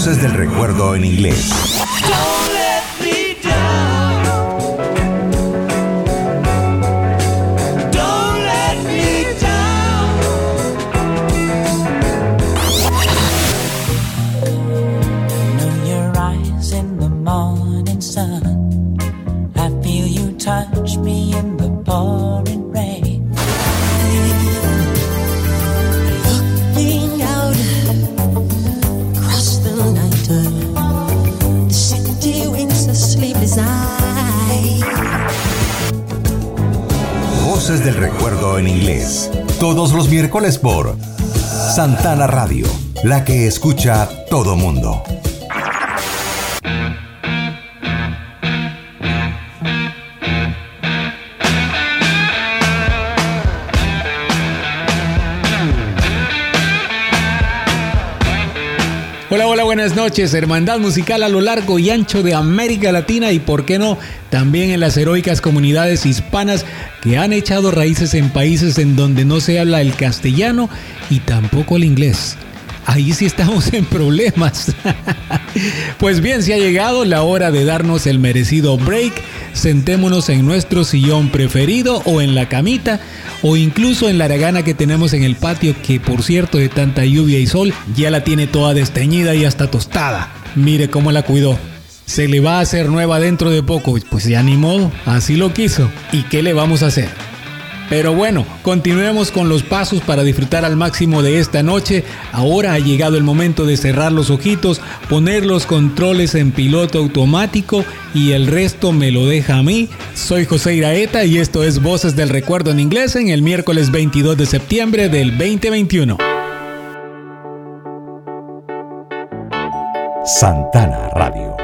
Voces del recuerdo en inglés. Del recuerdo en inglés. Todos los miércoles por Santana Radio, la que escucha todo mundo. Buenas noches. Hermandad musical a lo largo y ancho de América Latina y, por qué no, también en las heroicas comunidades hispanas que han echado raíces en países en donde no se habla el castellano y tampoco el inglés. Ahí sí estamos en problemas. pues bien, se ha llegado la hora de darnos el merecido break. Sentémonos en nuestro sillón preferido o en la camita o incluso en la aragana que tenemos en el patio que por cierto de tanta lluvia y sol ya la tiene toda desteñida y hasta tostada. Mire cómo la cuidó. Se le va a hacer nueva dentro de poco, pues ya ni modo, así lo quiso. ¿Y qué le vamos a hacer? Pero bueno, continuemos con los pasos para disfrutar al máximo de esta noche. Ahora ha llegado el momento de cerrar los ojitos, poner los controles en piloto automático y el resto me lo deja a mí. Soy José Iraeta y esto es Voces del Recuerdo en inglés en el miércoles 22 de septiembre del 2021. Santana Radio.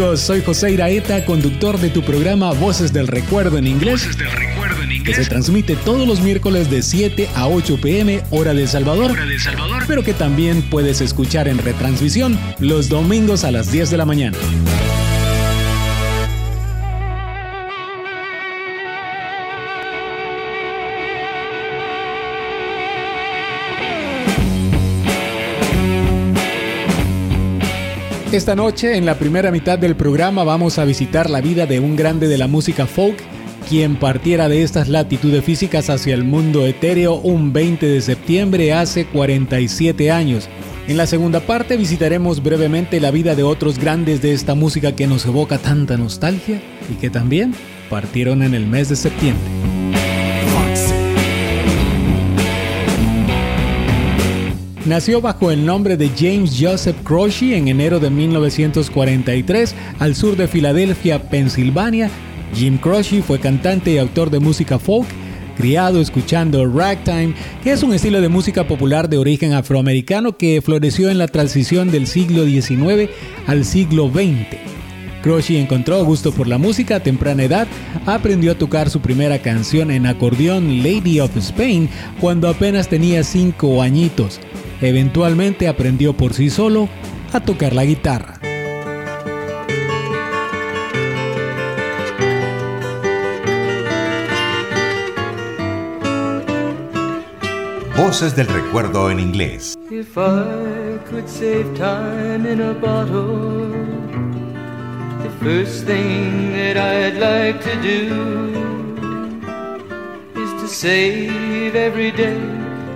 Amigos, soy José Iraeta, conductor de tu programa Voces del Recuerdo en inglés. Voces del Recuerdo en inglés. Que se transmite todos los miércoles de 7 a 8 pm hora de Salvador. Hora de Salvador. Pero que también puedes escuchar en retransmisión los domingos a las 10 de la mañana. Esta noche, en la primera mitad del programa, vamos a visitar la vida de un grande de la música folk, quien partiera de estas latitudes físicas hacia el mundo etéreo un 20 de septiembre hace 47 años. En la segunda parte visitaremos brevemente la vida de otros grandes de esta música que nos evoca tanta nostalgia y que también partieron en el mes de septiembre. Nació bajo el nombre de James Joseph Croce en enero de 1943 al sur de Filadelfia, Pensilvania. Jim Croce fue cantante y autor de música folk, criado escuchando ragtime, que es un estilo de música popular de origen afroamericano que floreció en la transición del siglo XIX al siglo XX. Croce encontró gusto por la música a temprana edad, aprendió a tocar su primera canción en acordeón Lady of Spain cuando apenas tenía 5 añitos. Eventualmente aprendió por sí solo a tocar la guitarra. Voces del recuerdo en inglés. If I could save time in a bottle, the first thing that I'd like to do is to save every day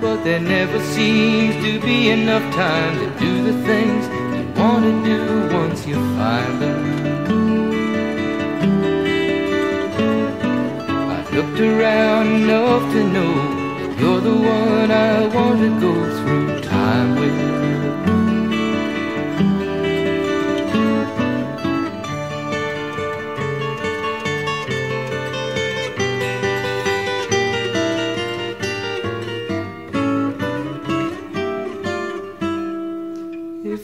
But there never seems to be enough time to do the things you want to do once you find them. I've looked around enough to know you're the one I want to go through time with.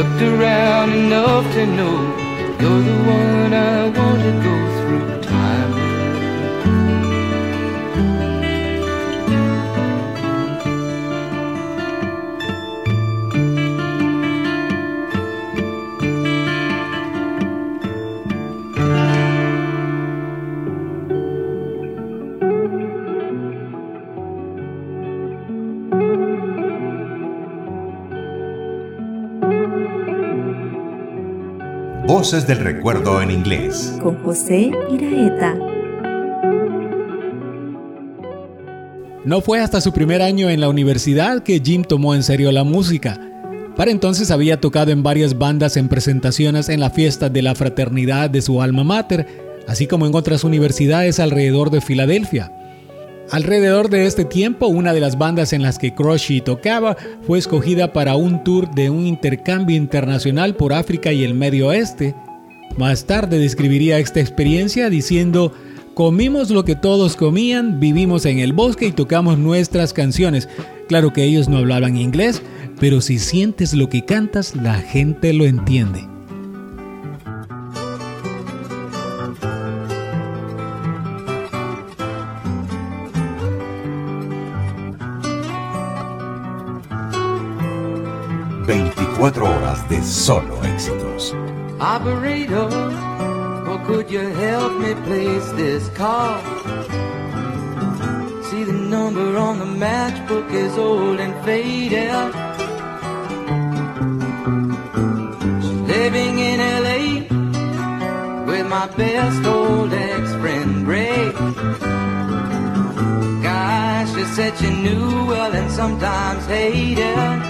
Looked around enough to know you're the one I want to go through Voces del recuerdo en inglés. Con José Iraeta. No fue hasta su primer año en la universidad que Jim tomó en serio la música. Para entonces había tocado en varias bandas en presentaciones en la fiesta de la fraternidad de su alma mater, así como en otras universidades alrededor de Filadelfia. Alrededor de este tiempo, una de las bandas en las que Croshy tocaba fue escogida para un tour de un intercambio internacional por África y el Medio Oeste. Más tarde describiría esta experiencia diciendo, comimos lo que todos comían, vivimos en el bosque y tocamos nuestras canciones. Claro que ellos no hablaban inglés, pero si sientes lo que cantas, la gente lo entiende. De solo éxitos. Operator, or could you help me place this call? See the number on the matchbook is old and faded. living in LA with my best old ex-friend Ray. Gosh, she said she knew well and sometimes hated.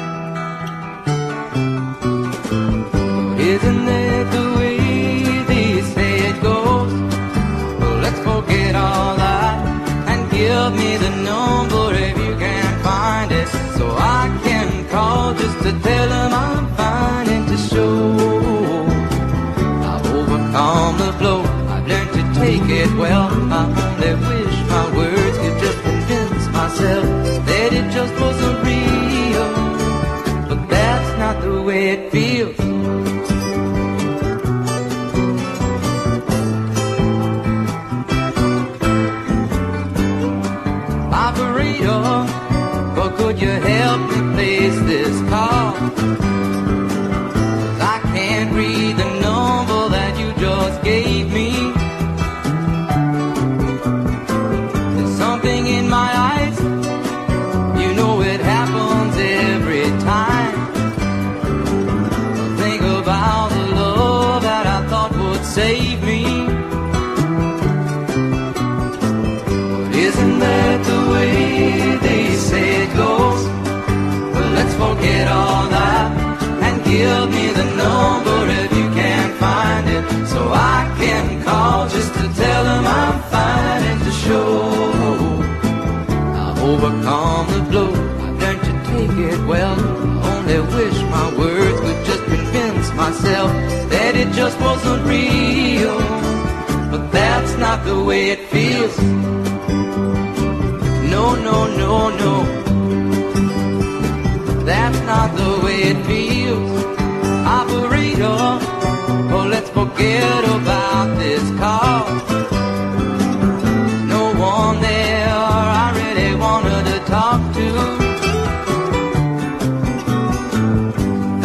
Call just to tell them I'm fine and to show I've overcome the blow. I've learned to take it well. I only wish my words could just convince myself that it just wasn't real, but that's not the way it feels. Thank you. So I can call just to tell them I'm fine and to show I've overcome the blow. I've learned to take it well. I only wish my words could just convince myself that it just wasn't real. But that's not the way it feels. No, no, no, no. That's not the way it feels. Let's forget about this call. No one there I really wanted to talk to.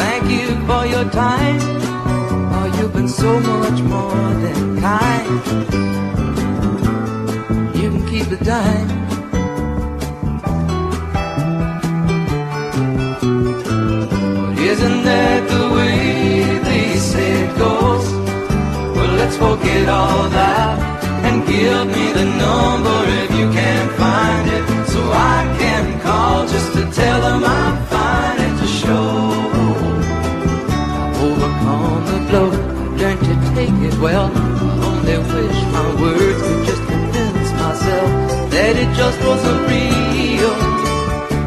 Thank you for your time. Oh, you've been so much more than kind. You can keep the dime. Isn't that the way it goes? Well, let's forget all that and give me the number if you can't find it, so I can call just to tell them I'm fine and to show overcome the blow. I've learned to take it well. I only wish my words could just convince myself that it just wasn't real.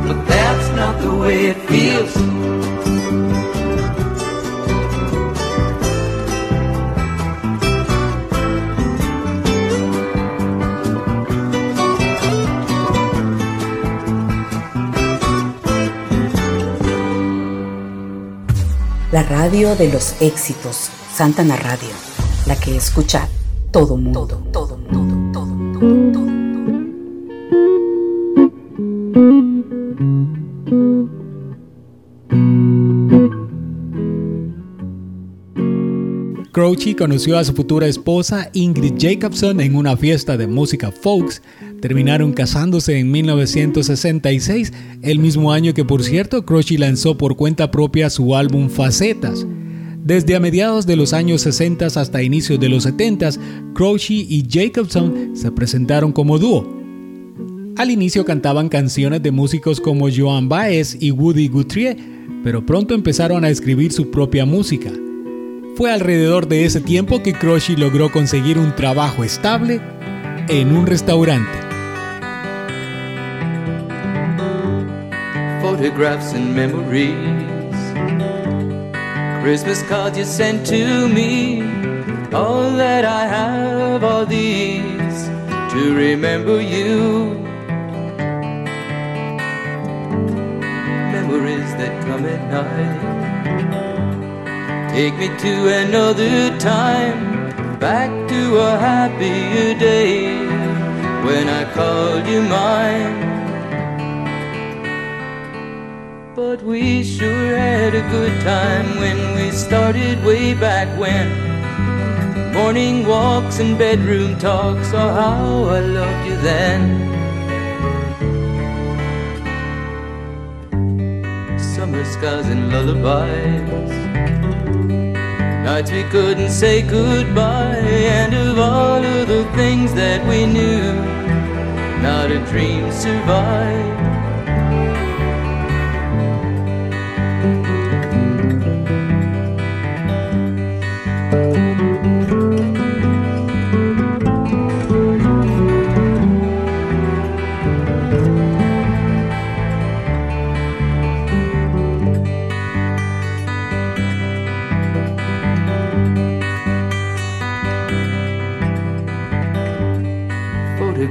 But that's not the way it feels. La radio de los éxitos, Santana Radio, la que escucha todo mundo. Todo, todo, todo, todo, todo, todo. Croce conoció a su futura esposa Ingrid Jacobson en una fiesta de música folks. Terminaron casándose en 1966, el mismo año que por cierto Croce lanzó por cuenta propia su álbum Facetas. Desde a mediados de los años 60 hasta inicios de los 70, Croce y Jacobson se presentaron como dúo. Al inicio cantaban canciones de músicos como Joan Baez y Woody Guthrie, pero pronto empezaron a escribir su propia música. Fue alrededor de ese tiempo que Croce logró conseguir un trabajo estable en un restaurante. Photographs and memories. Christmas cards you sent to me. All that I have are these to remember you. Memories that come at night. Take me to another time, back to a happier day when I called you mine. We sure had a good time when we started way back when. Morning walks and bedroom talks, oh how I loved you then. Summer skies and lullabies. Nights we couldn't say goodbye, and of all of the things that we knew, not a dream survived.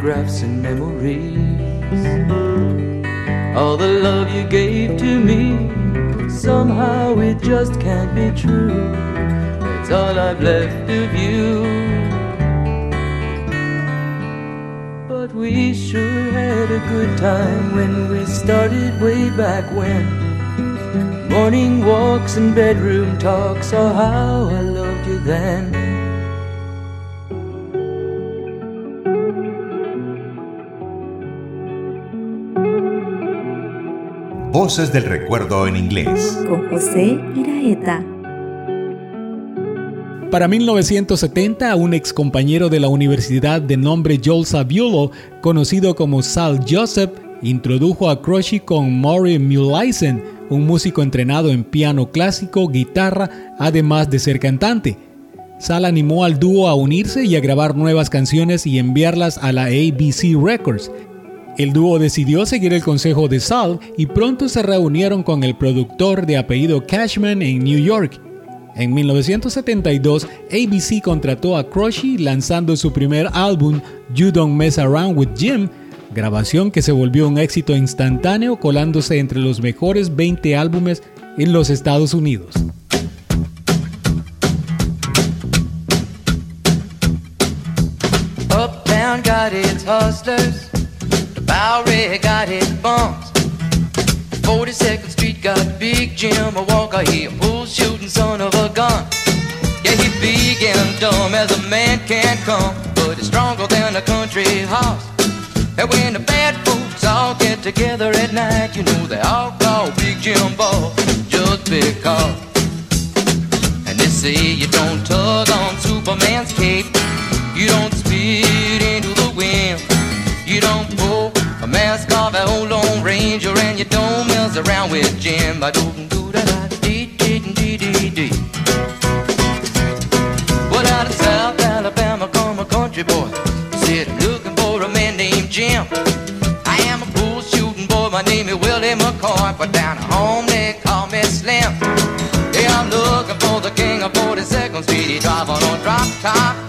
Photographs and memories. All the love you gave to me, somehow it just can't be true. It's all I've left of you. But we sure had a good time when we started way back when. Morning walks and bedroom talks, oh how I loved you then. Voces del Recuerdo en inglés. Con José Iraeta. Para 1970, un ex compañero de la universidad de nombre Joel Saviolo, conocido como Sal Joseph, introdujo a Crushy con Maury Muleisen, un músico entrenado en piano clásico, guitarra, además de ser cantante. Sal animó al dúo a unirse y a grabar nuevas canciones y enviarlas a la ABC Records, el dúo decidió seguir el consejo de Sal y pronto se reunieron con el productor de apellido Cashman en New York. En 1972, ABC contrató a Crushy lanzando su primer álbum, You Don't Mess Around with Jim, grabación que se volvió un éxito instantáneo colándose entre los mejores 20 álbumes en los Estados Unidos. Bowery got his bumps. 42nd Street got Big Jim, walker, he a bull shooting son of a gun. Yeah, he big and dumb as a man can come, but he's stronger than a country horse. And when the bad folks all get together at night, you know they all call Big Jim Ball just because. And they say you don't tug on Superman's cape, you don't spit into the wind, you don't a mask off an old Lone Ranger and you don't mess around with Jim. Doo doo da da dee dee dee dee dee. Well, out of South Alabama come a country boy. Said I'm looking for a man named Jim. I am a bull shooting boy. My name is Willie McCoy, but down home they call me Slim. Yeah, I'm looking for the king of 42nd Street. He drive on a drop top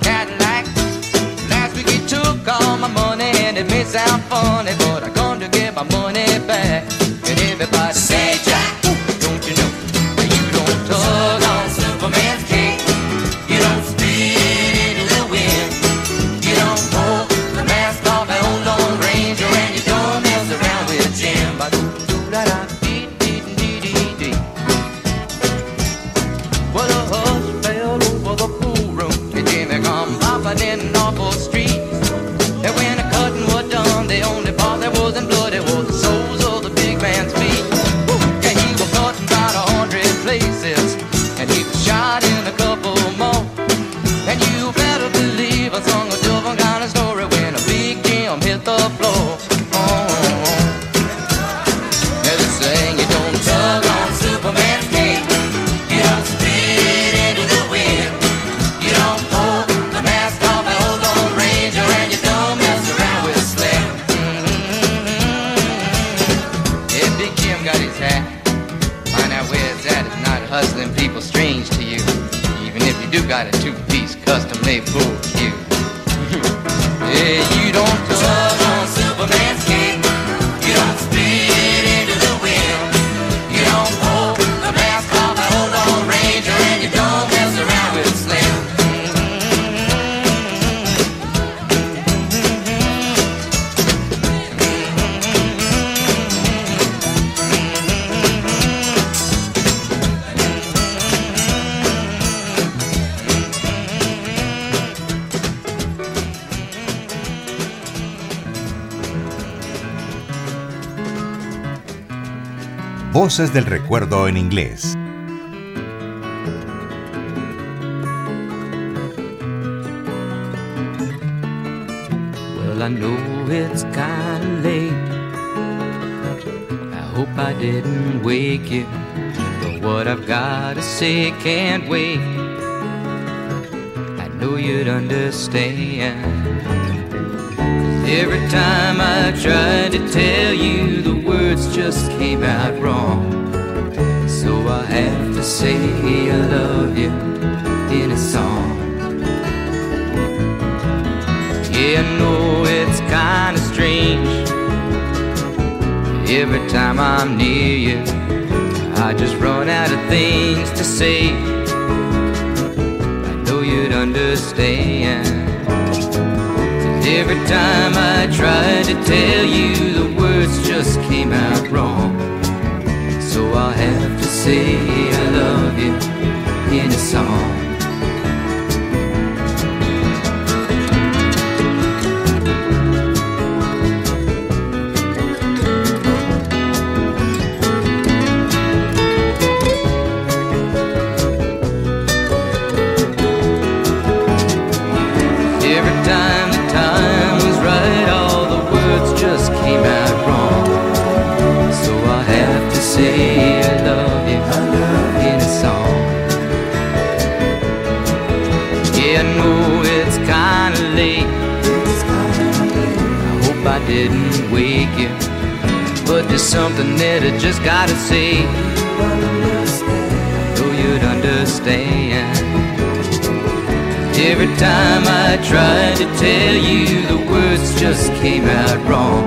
hustling people strange to you, even if you do got a two-piece custom-made bull cue. yeah, you Del Recuerdo en inglés. Well, I know it's kinda late. I hope I didn't wake you. But what I've gotta say can't wait. I know you'd understand. Every time I tried to tell you, the words just came out wrong. So I have to say I love you in a song. Yeah, I know it's kinda strange. Every time I'm near you, I just run out of things to say. I know you'd understand. Every time I try to tell you, the wrong. So I'll have to say I love you in a song. Something that I just gotta say. So you'd understand. Every time I tried to tell you, the words just came out wrong.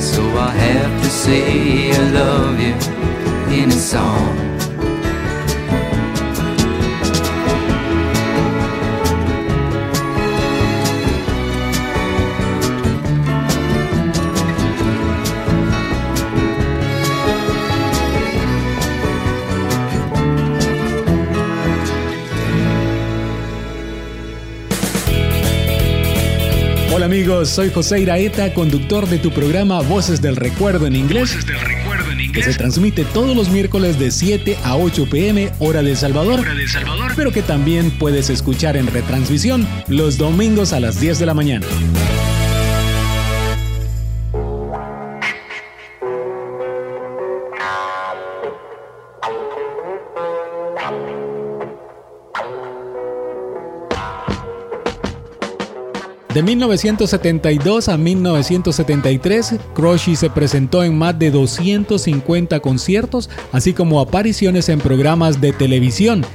So I have to say I love you in a song. Amigos, soy José Iraeta, conductor de tu programa Voces del Recuerdo en inglés. Voces del Recuerdo en inglés. Que se transmite todos los miércoles de 7 a 8 pm, hora de Salvador. Hora de Salvador. Pero que también puedes escuchar en retransmisión los domingos a las 10 de la mañana. De 1972 a 1973, Crosby se presentó en más de 250 conciertos, así como apariciones en programas de televisión.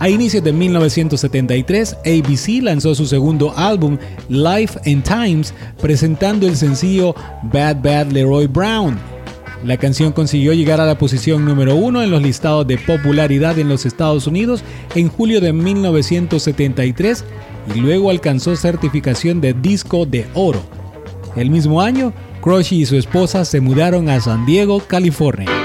A inicios de 1973, ABC lanzó su segundo álbum, Life and Times, presentando el sencillo Bad Bad Leroy Brown. La canción consiguió llegar a la posición número uno en los listados de popularidad en los Estados Unidos en julio de 1973 y luego alcanzó certificación de disco de oro. El mismo año, Crosby y su esposa se mudaron a San Diego, California.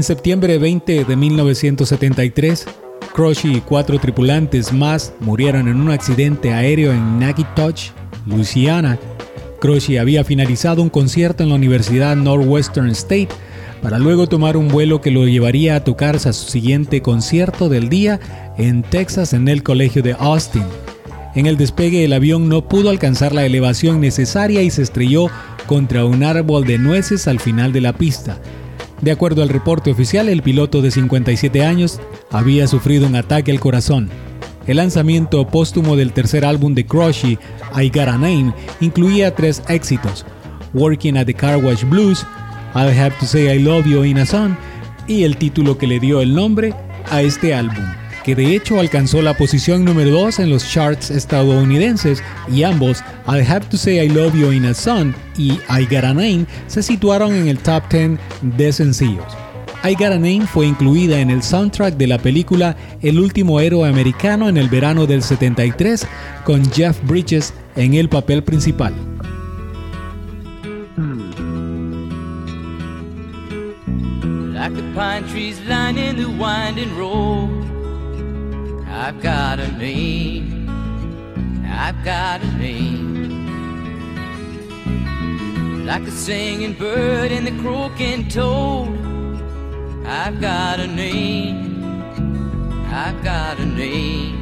En septiembre 20 de 1973, Croshy y cuatro tripulantes más murieron en un accidente aéreo en Natchitoches, Louisiana. Croshy había finalizado un concierto en la Universidad Northwestern State para luego tomar un vuelo que lo llevaría a tocarse a su siguiente concierto del día en Texas en el Colegio de Austin. En el despegue el avión no pudo alcanzar la elevación necesaria y se estrelló contra un árbol de nueces al final de la pista. De acuerdo al reporte oficial, el piloto de 57 años había sufrido un ataque al corazón. El lanzamiento póstumo del tercer álbum de Crushy, I Got a Name, incluía tres éxitos: Working at the Car Wash Blues, I'll Have to Say I Love You in a Song y el título que le dio el nombre a este álbum que de hecho alcanzó la posición número 2 en los charts estadounidenses y ambos, I Have to Say I Love You in a Song y I Got a Name, se situaron en el top 10 de sencillos. I Got a Name fue incluida en el soundtrack de la película El último héroe americano en el verano del 73 con Jeff Bridges en el papel principal. Pine trees lining the winding road I've got a name. I've got a name. Like a singing bird and the croaking toad. I've got a name. I've got a name.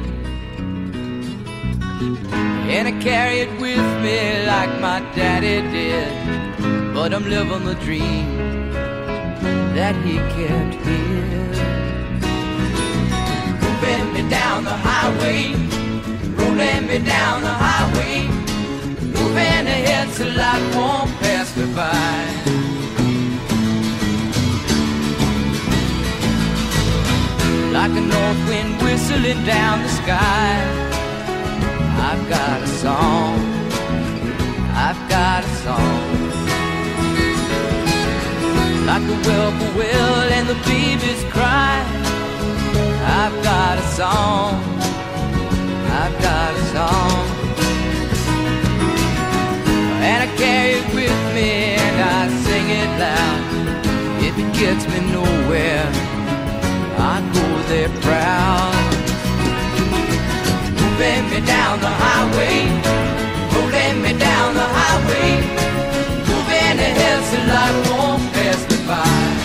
And I carry it with me like my daddy did. But I'm living the dream that he kept here me down the highway, rolling me down the highway, moving ahead so life won't pass me by. Like a north wind whistling down the sky, I've got a song, I've got a song. Like a whippoorwill and the babies cry. I've got a song. I've got a song. And I carry it with me and I sing it loud. If it gets me nowhere, I go there proud. Moving me down the highway, rolling me down the highway, moving ahead so life won't pass me by.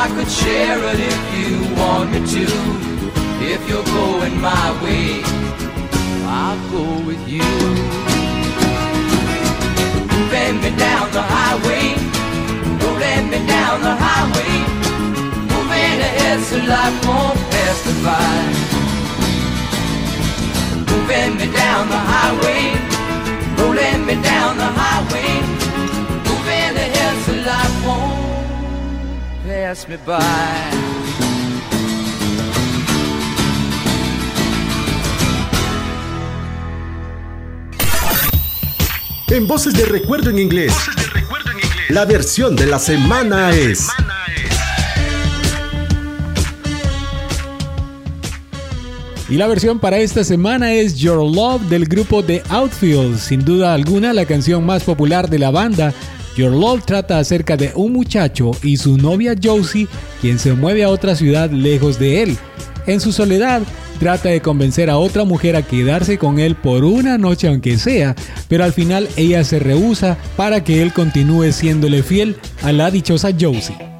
I could share it if you want me to. If you're going my way, I'll go with you. Moving me down the highway, rolling me down the highway, moving ahead so life won't pass me by. Moving me down the highway, rolling me down the highway, moving ahead so life won't pass me by. En Voces de Recuerdo en Inglés. La versión de la semana es. Y la versión para esta semana es Your Love del grupo The Outfield. Sin duda alguna, la canción más popular de la banda. Your Love trata acerca de un muchacho y su novia Josie, quien se mueve a otra ciudad lejos de él. En su soledad, trata de convencer a otra mujer a quedarse con él por una noche aunque sea, pero al final ella se rehúsa para que él continúe siéndole fiel a la dichosa Josie.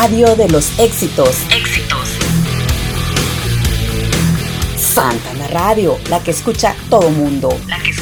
Radio de los éxitos. Éxitos. Santana Radio, la que escucha todo mundo. La que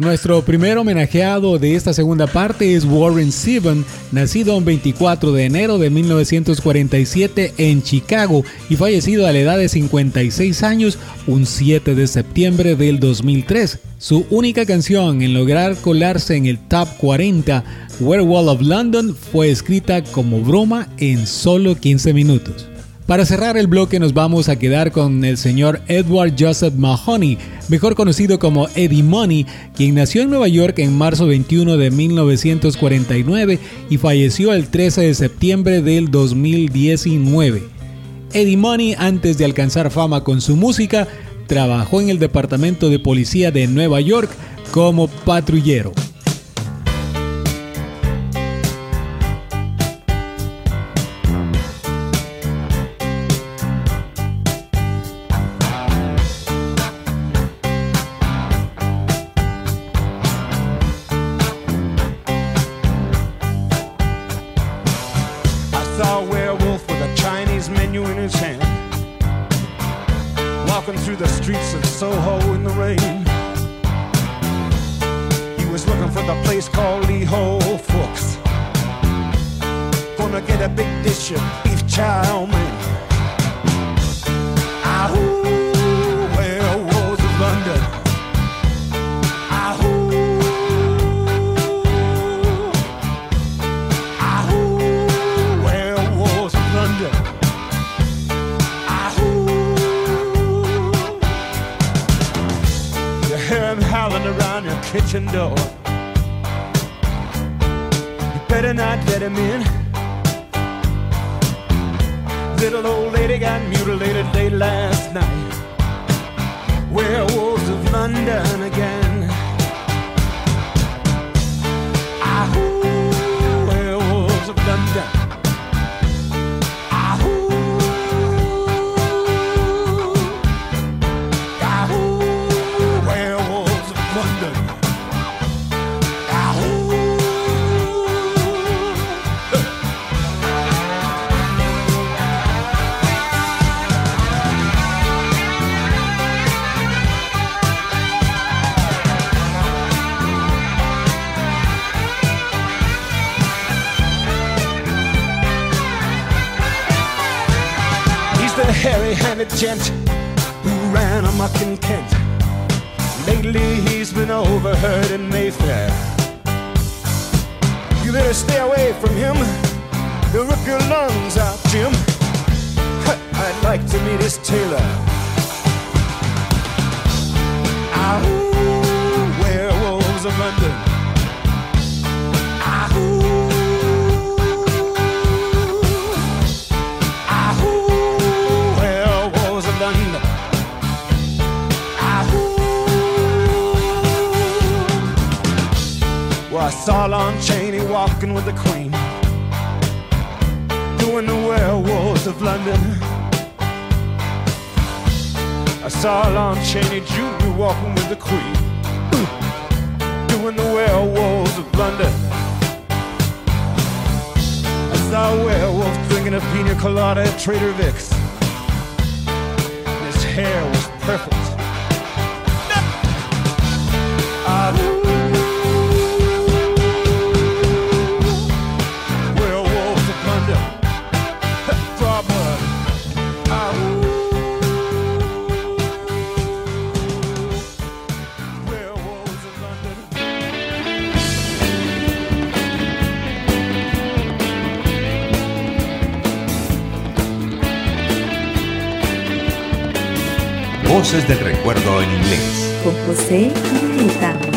Nuestro primer homenajeado de esta segunda parte es Warren Zevon, nacido el 24 de enero de 1947 en Chicago y fallecido a la edad de 56 años un 7 de septiembre del 2003. Su única canción en lograr colarse en el top 40, Werewolf of London, fue escrita como broma en solo 15 minutos. Para cerrar el bloque nos vamos a quedar con el señor Edward Joseph Mahoney, mejor conocido como Eddie Money, quien nació en Nueva York en marzo 21 de 1949 y falleció el 13 de septiembre del 2019. Eddie Money, antes de alcanzar fama con su música, trabajó en el Departamento de Policía de Nueva York como patrullero. Hairy-handed gent who ran amok in Kent. Lately he's been overheard in Mayfair. You better stay away from him. He'll rip your lungs out, Jim. I'd like to meet his tailor. Ah, werewolves of London. I saw Lon Chaney walking with the Queen, doing the werewolves of London. I saw Lon Chaney Jr. walking with the Queen, doing the werewolves of London. I saw a werewolf drinking a pina colada at Trader Vic's. His hair was perfect. Voces del Recuerdo en inglés. Con José Angelita.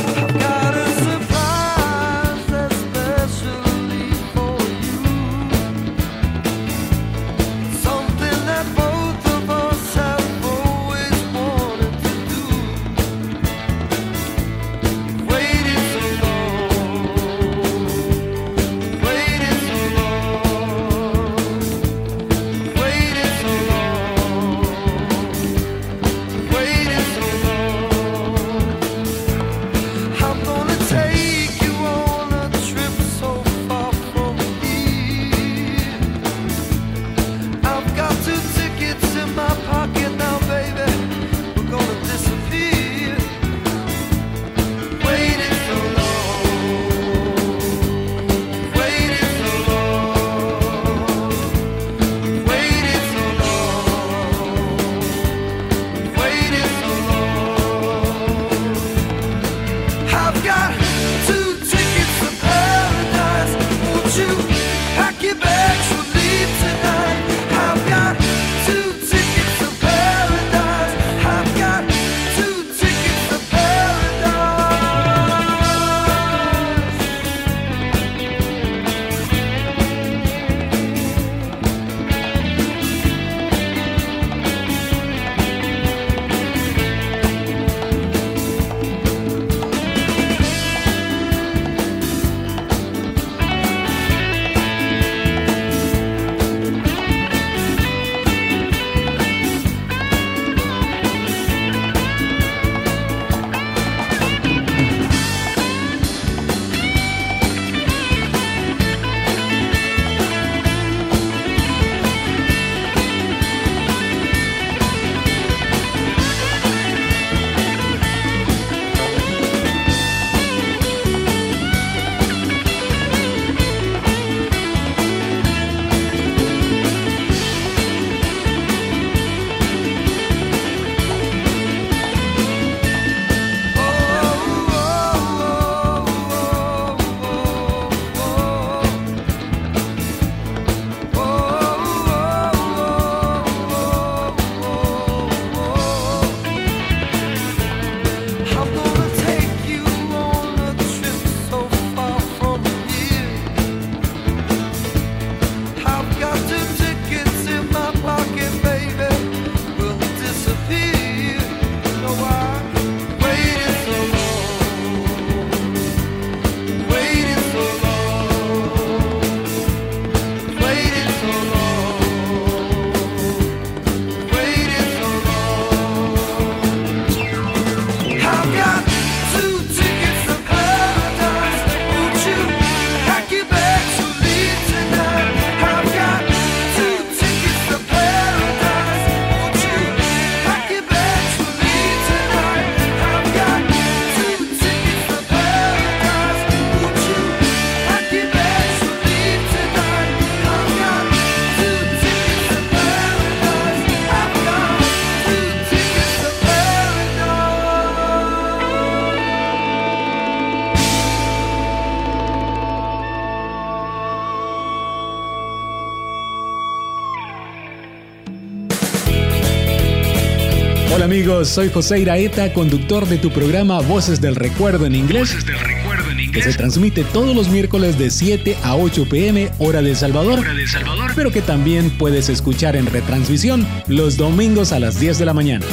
Amigos, soy José Iraeta, conductor de tu programa Voces del Recuerdo en inglés. Voces del Recuerdo en inglés. Que se transmite todos los miércoles de 7 a 8 pm hora de Salvador. Hora de Salvador. Pero que también puedes escuchar en retransmisión los domingos a las 10 de la mañana.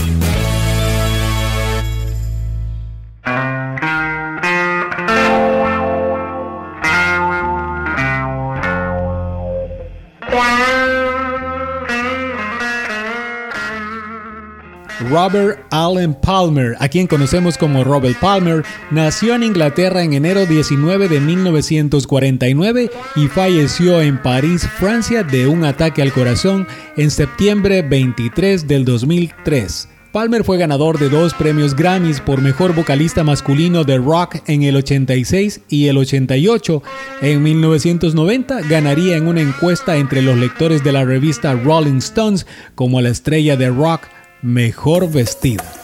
Robert Allen Palmer, a quien conocemos como Robert Palmer, nació en Inglaterra en enero 19 de 1949 y falleció en París, Francia, de un ataque al corazón en septiembre 23 del 2003. Palmer fue ganador de dos premios Grammys por mejor vocalista masculino de rock en el 86 y el 88. En 1990 ganaría en una encuesta entre los lectores de la revista Rolling Stones como la estrella de rock mejor vestida.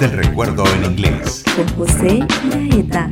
Del Recuerdo en inglés. Con José Laeta.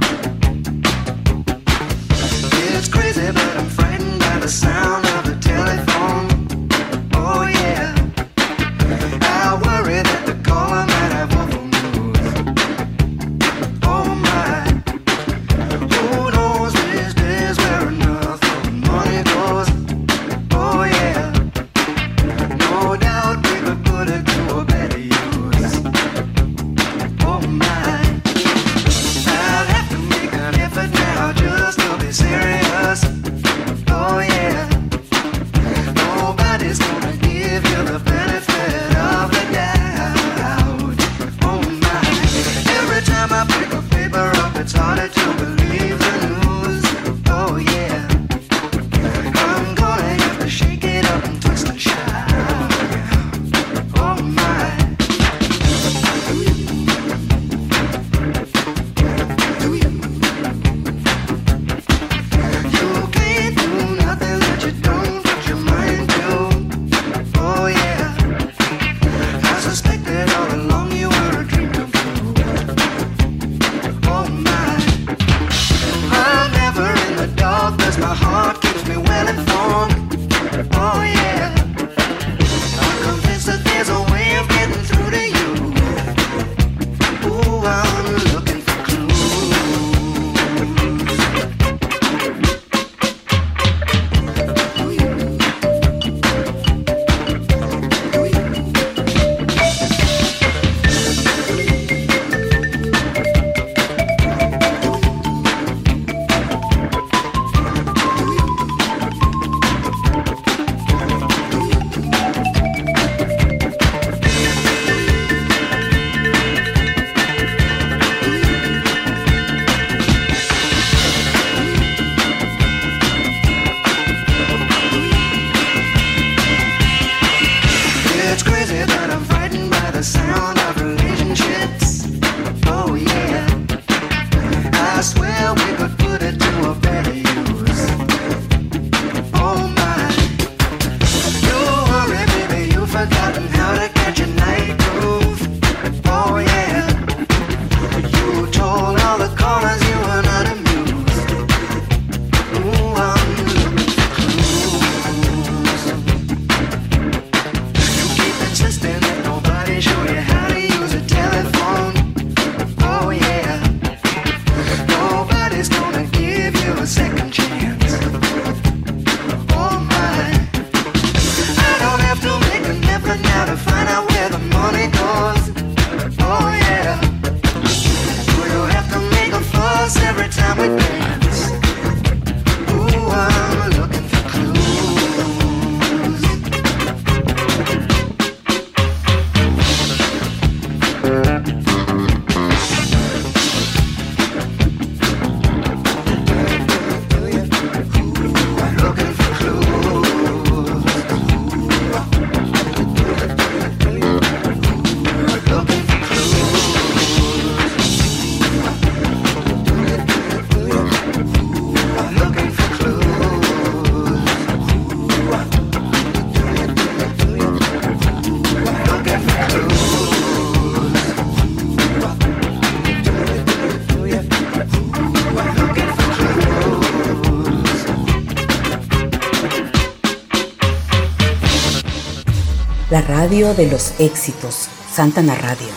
Radio de los éxitos, Santana Radio,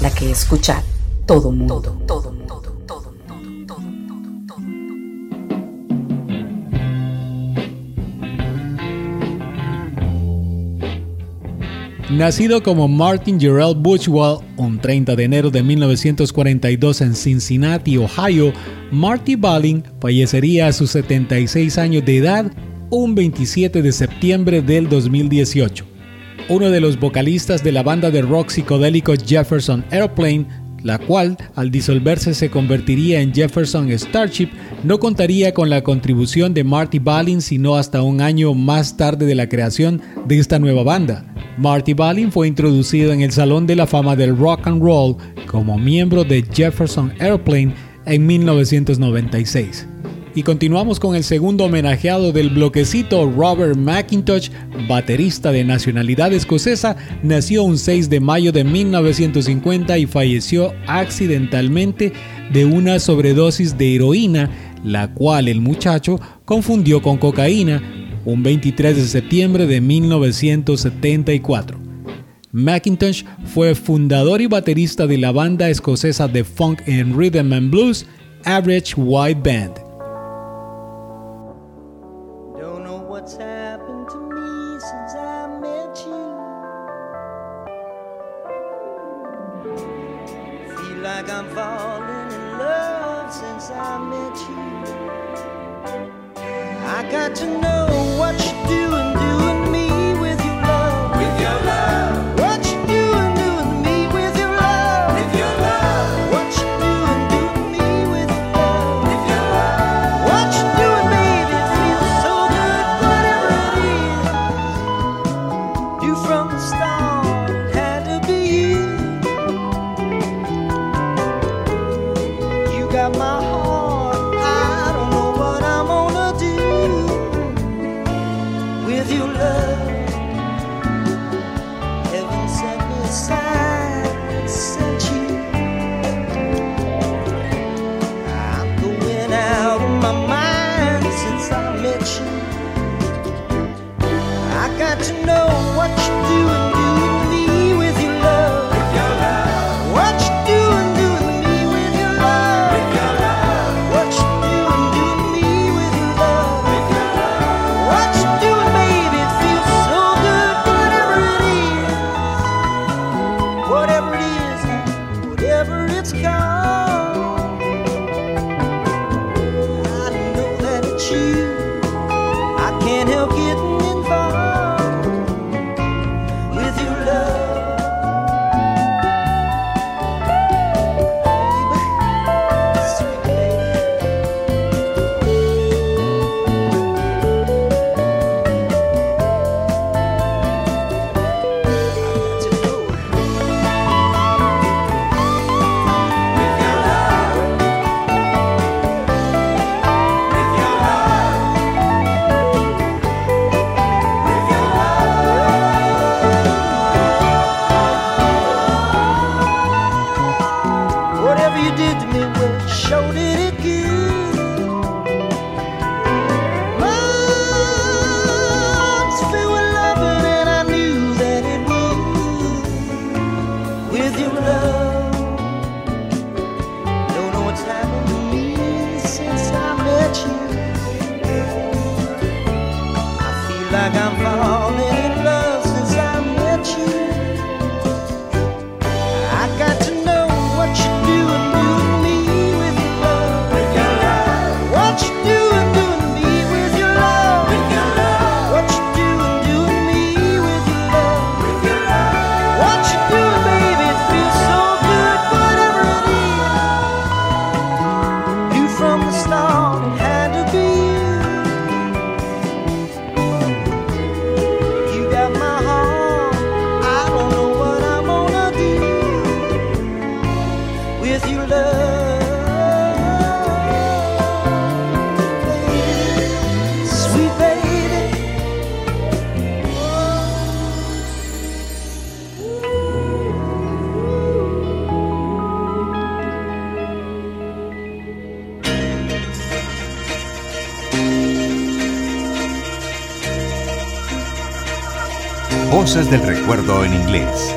la que escucha todo mundo. Todo, mundo, todo, Nacido como Martin Gerald Bushwell un 30 de enero de 1942 en Cincinnati, Ohio, Marty Balin fallecería a sus 76 años de edad un 27 de septiembre del 2018 uno de los vocalistas de la banda de rock psicodélico Jefferson Airplane, la cual, al disolverse se convertiría en Jefferson Starship, no contaría con la contribución de Marty Balin sino hasta un año más tarde de la creación de esta nueva banda. Marty Balin fue introducido en el Salón de la Fama del Rock and Roll como miembro de Jefferson Airplane en 1996. Y continuamos con el segundo homenajeado del bloquecito, Robert McIntosh, baterista de nacionalidad escocesa, nació un 6 de mayo de 1950 y falleció accidentalmente de una sobredosis de heroína, la cual el muchacho confundió con cocaína, un 23 de septiembre de 1974. McIntosh fue fundador y baterista de la banda escocesa de funk and rhythm and blues Average White Band. Del recuerdo en inglés.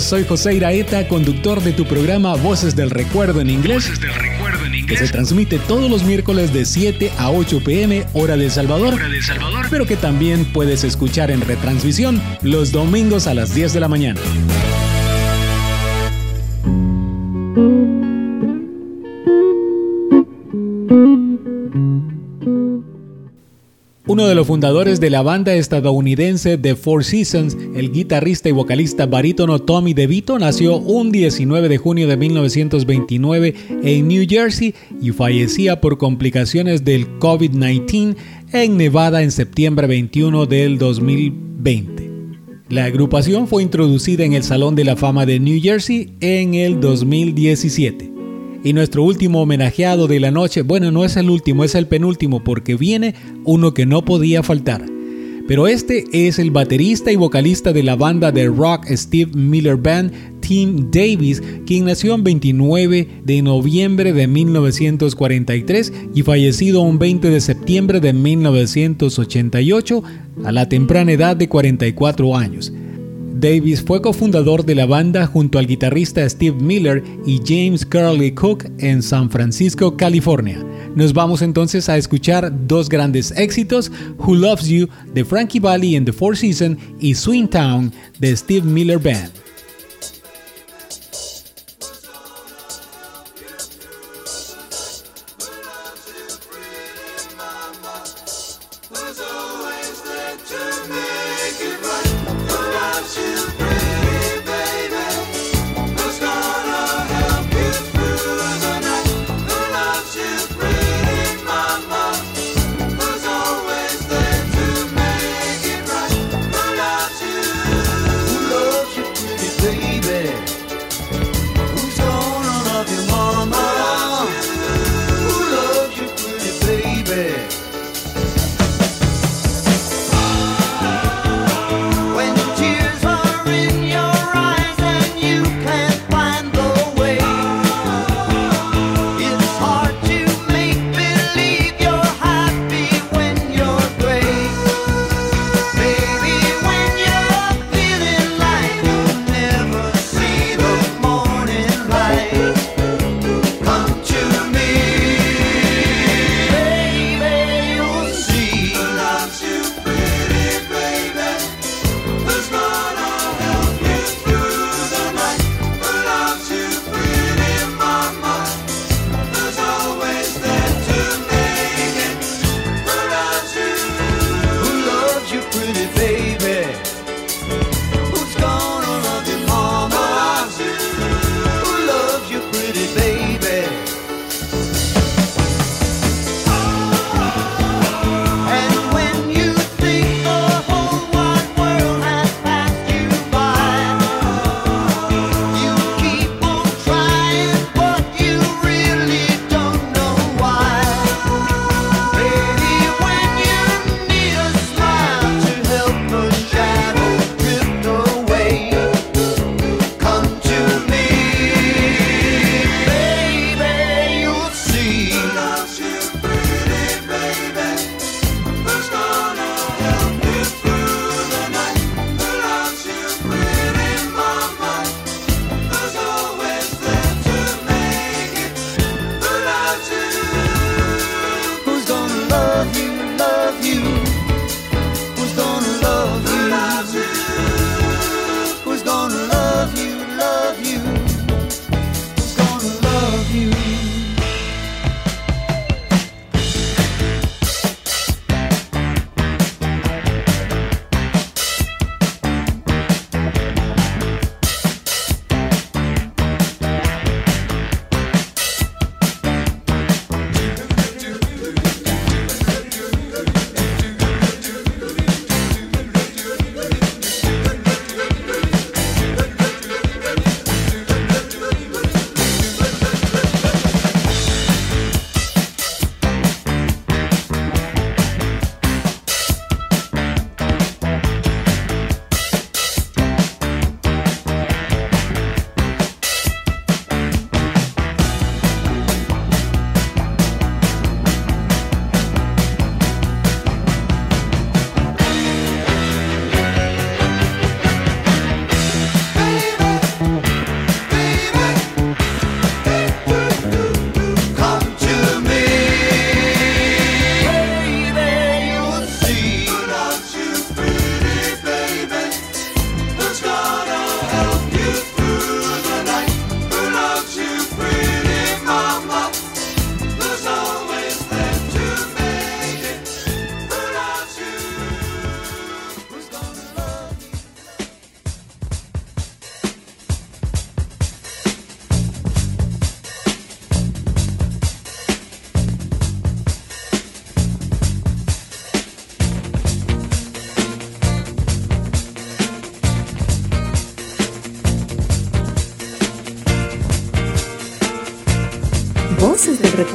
Amigos, soy José Iraeta, conductor de tu programa Voces del Recuerdo en inglés. que se transmite todos los miércoles de 7 a 8 pm hora de Salvador, pero que también puedes escuchar en retransmisión los domingos a las 10 de la mañana. De los fundadores de la banda estadounidense The Four Seasons, el guitarrista y vocalista barítono Tommy DeVito, nació un 19 de junio de 1929 en New Jersey y fallecía por complicaciones del COVID-19 en Nevada en septiembre 21 del 2020. La agrupación fue introducida en el Salón de la Fama de New Jersey en el 2017. Y nuestro último homenajeado de la noche, bueno, no es el último, es el penúltimo, porque viene uno que no podía faltar. Pero este es el baterista y vocalista de la banda de rock Steve Miller Band, Tim Davis, quien nació el 29 de noviembre de 1943 y fallecido un 20 de septiembre de 1988 a la temprana edad de 44 años. Davis fue cofundador de la banda junto al guitarrista Steve Miller y James Curley Cook en San Francisco, California. Nos vamos entonces a escuchar dos grandes éxitos, Who Loves You de Frankie Valli and the Four Seasons y Swing Town de Steve Miller Band.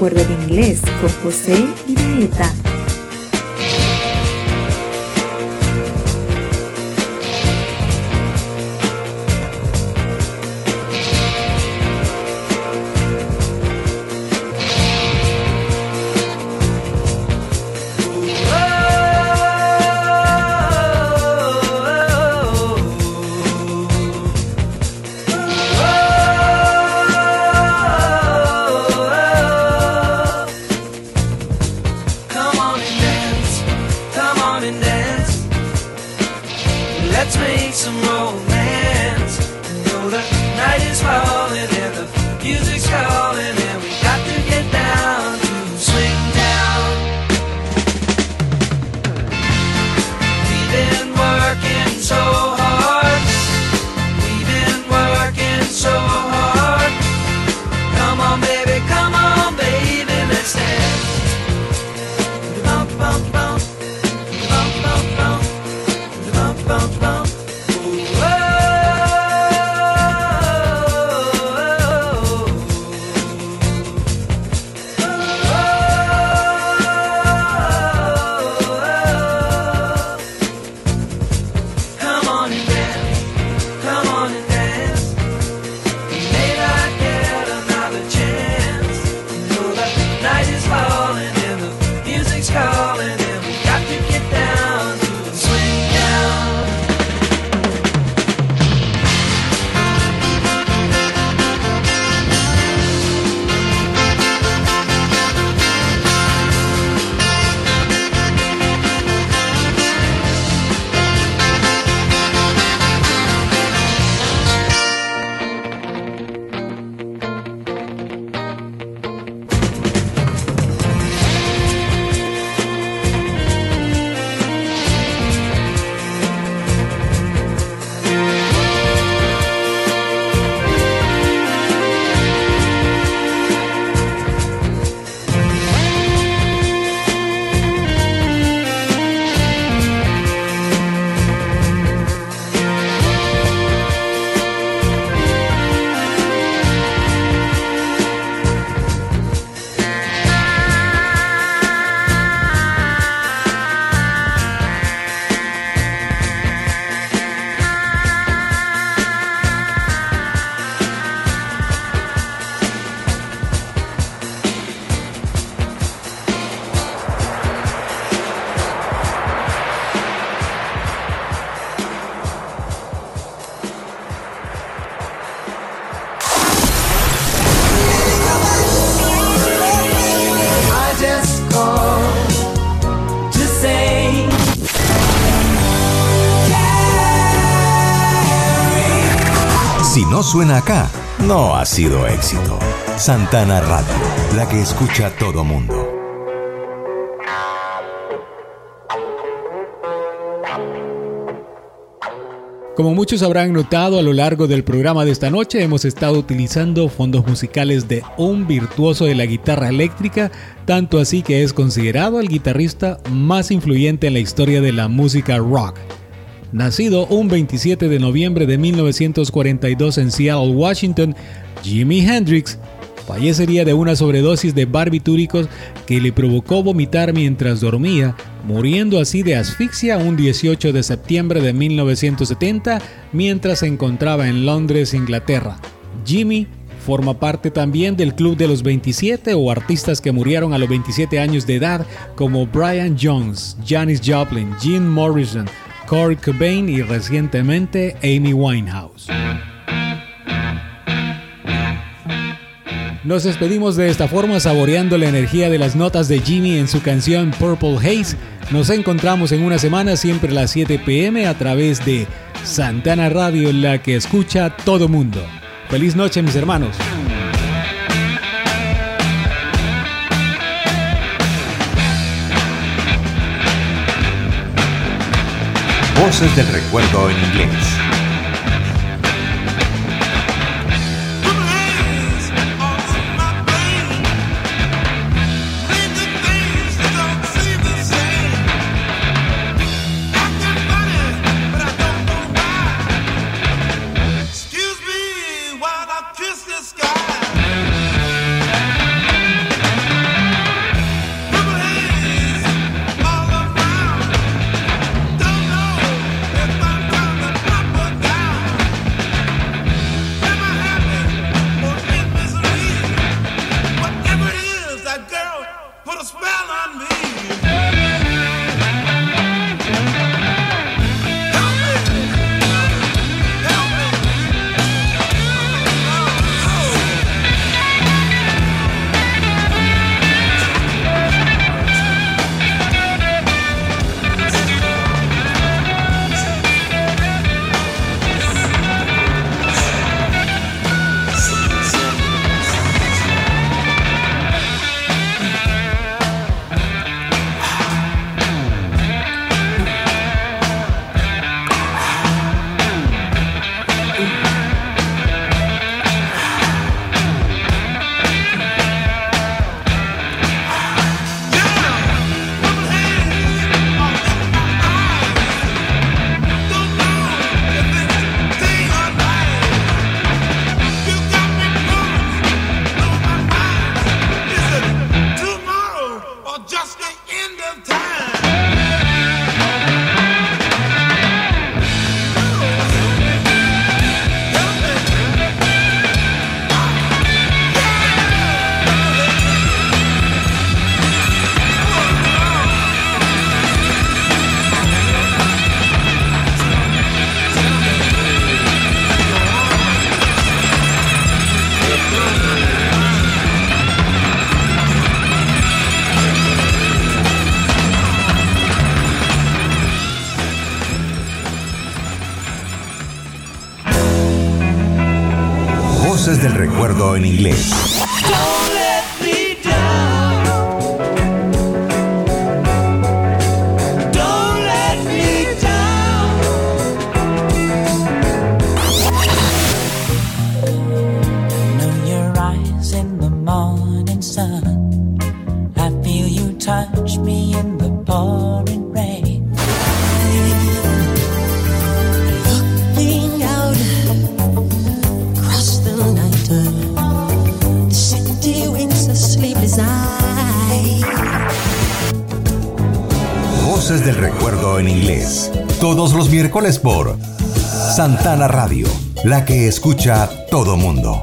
Voces del Recuerdo en Inglés con José Iraeta. Suena acá, no ha sido éxito. Santana Radio, la que escucha todo mundo. Como muchos habrán notado a lo largo del programa de esta noche, hemos estado utilizando fondos musicales de un virtuoso de la guitarra eléctrica, tanto así que es considerado el guitarrista más influyente en la historia de la música rock. Nacido un 27 de noviembre de 1942 en Seattle, Washington, Jimi Hendrix fallecería de una sobredosis de barbitúricos que le provocó vomitar mientras dormía, muriendo así de asfixia un 18 de septiembre de 1970 mientras se encontraba en Londres, Inglaterra. Jimmy forma parte también del Club de los 27 o artistas que murieron a los 27 años de edad como Brian Jones, Janis Joplin, Jim Morrison, Kurt Cobain y recientemente Amy Winehouse. Nos despedimos de esta forma saboreando la energía de las notas de Jimmy en su canción Purple Haze. Nos encontramos en una semana siempre a las 7 pm a través de Santana Radio, la que escucha todo mundo. Feliz noche mis hermanos. Voces del recuerdo en inglés. recuerdo en inglés. miércoles por Santana Radio, la que escucha todo mundo.